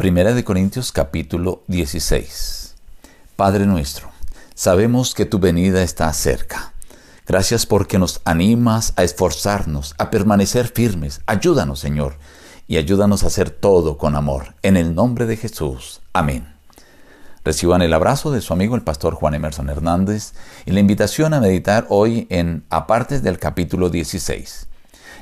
Primera de Corintios capítulo 16. Padre nuestro, sabemos que tu venida está cerca. Gracias porque nos animas a esforzarnos, a permanecer firmes. Ayúdanos, Señor, y ayúdanos a hacer todo con amor. En el nombre de Jesús. Amén. Reciban el abrazo de su amigo el pastor Juan Emerson Hernández y la invitación a meditar hoy en apartes del capítulo 16.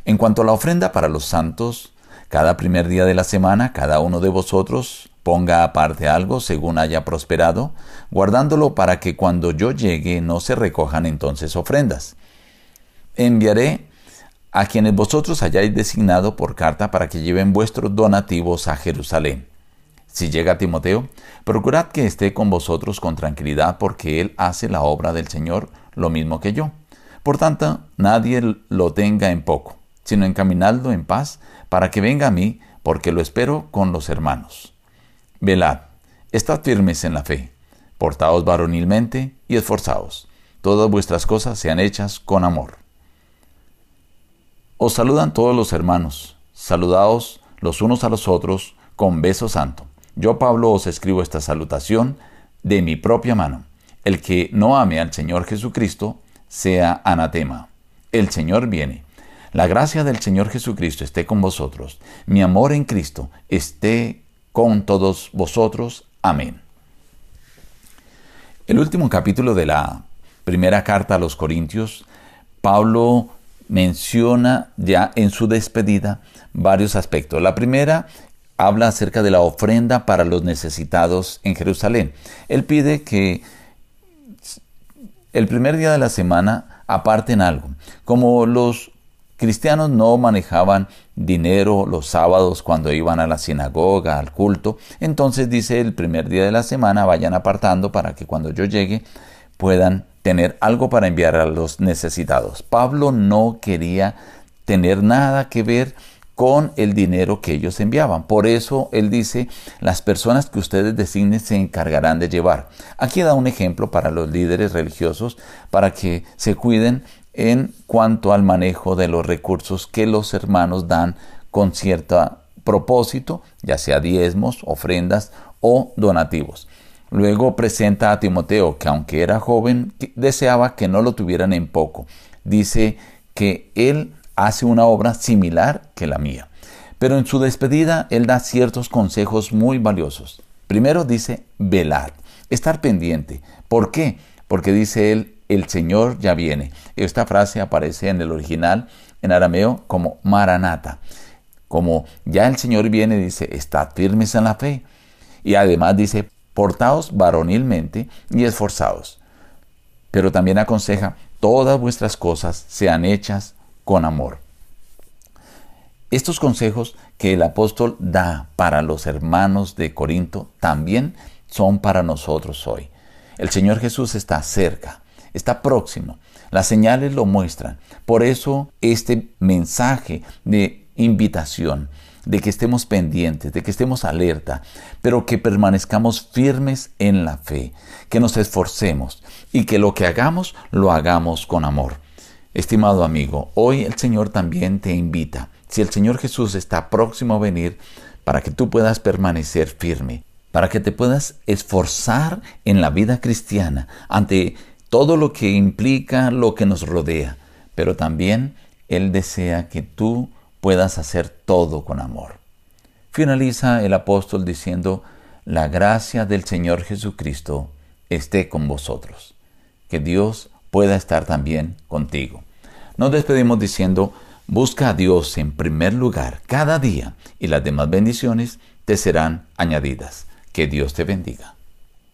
En cuanto a la ofrenda para los santos, cada primer día de la semana, cada uno de vosotros ponga aparte algo según haya prosperado, guardándolo para que cuando yo llegue no se recojan entonces ofrendas. Enviaré a quienes vosotros hayáis designado por carta para que lleven vuestros donativos a Jerusalén. Si llega Timoteo, procurad que esté con vosotros con tranquilidad porque él hace la obra del Señor lo mismo que yo. Por tanto, nadie lo tenga en poco sino encaminadlo en paz, para que venga a mí, porque lo espero con los hermanos. Velad, estad firmes en la fe, portaos varonilmente y esforzaos. Todas vuestras cosas sean hechas con amor. Os saludan todos los hermanos, saludaos los unos a los otros con beso santo. Yo, Pablo, os escribo esta salutación de mi propia mano. El que no ame al Señor Jesucristo, sea anatema. El Señor viene. La gracia del Señor Jesucristo esté con vosotros. Mi amor en Cristo esté con todos vosotros. Amén. El último capítulo de la primera carta a los Corintios, Pablo menciona ya en su despedida varios aspectos. La primera habla acerca de la ofrenda para los necesitados en Jerusalén. Él pide que el primer día de la semana aparten algo, como los cristianos no manejaban dinero los sábados cuando iban a la sinagoga, al culto. Entonces dice el primer día de la semana vayan apartando para que cuando yo llegue puedan tener algo para enviar a los necesitados. Pablo no quería tener nada que ver con el dinero que ellos enviaban. Por eso él dice, las personas que ustedes designen se encargarán de llevar. Aquí da un ejemplo para los líderes religiosos para que se cuiden en cuanto al manejo de los recursos que los hermanos dan con cierto propósito, ya sea diezmos, ofrendas o donativos. Luego presenta a Timoteo, que aunque era joven, deseaba que no lo tuvieran en poco. Dice que él hace una obra similar que la mía. Pero en su despedida él da ciertos consejos muy valiosos. Primero dice, velad, estar pendiente. ¿Por qué? Porque dice él, el Señor ya viene. Esta frase aparece en el original en arameo como Maranata. Como ya el Señor viene, dice, estad firmes en la fe. Y además dice, portaos varonilmente y esforzados. Pero también aconseja, todas vuestras cosas sean hechas con amor. Estos consejos que el apóstol da para los hermanos de Corinto también son para nosotros hoy. El Señor Jesús está cerca está próximo. Las señales lo muestran. Por eso este mensaje de invitación, de que estemos pendientes, de que estemos alerta, pero que permanezcamos firmes en la fe, que nos esforcemos y que lo que hagamos lo hagamos con amor. Estimado amigo, hoy el Señor también te invita. Si el Señor Jesús está próximo a venir, para que tú puedas permanecer firme, para que te puedas esforzar en la vida cristiana ante todo lo que implica lo que nos rodea, pero también Él desea que tú puedas hacer todo con amor. Finaliza el apóstol diciendo, la gracia del Señor Jesucristo esté con vosotros. Que Dios pueda estar también contigo. Nos despedimos diciendo, busca a Dios en primer lugar cada día y las demás bendiciones te serán añadidas. Que Dios te bendiga.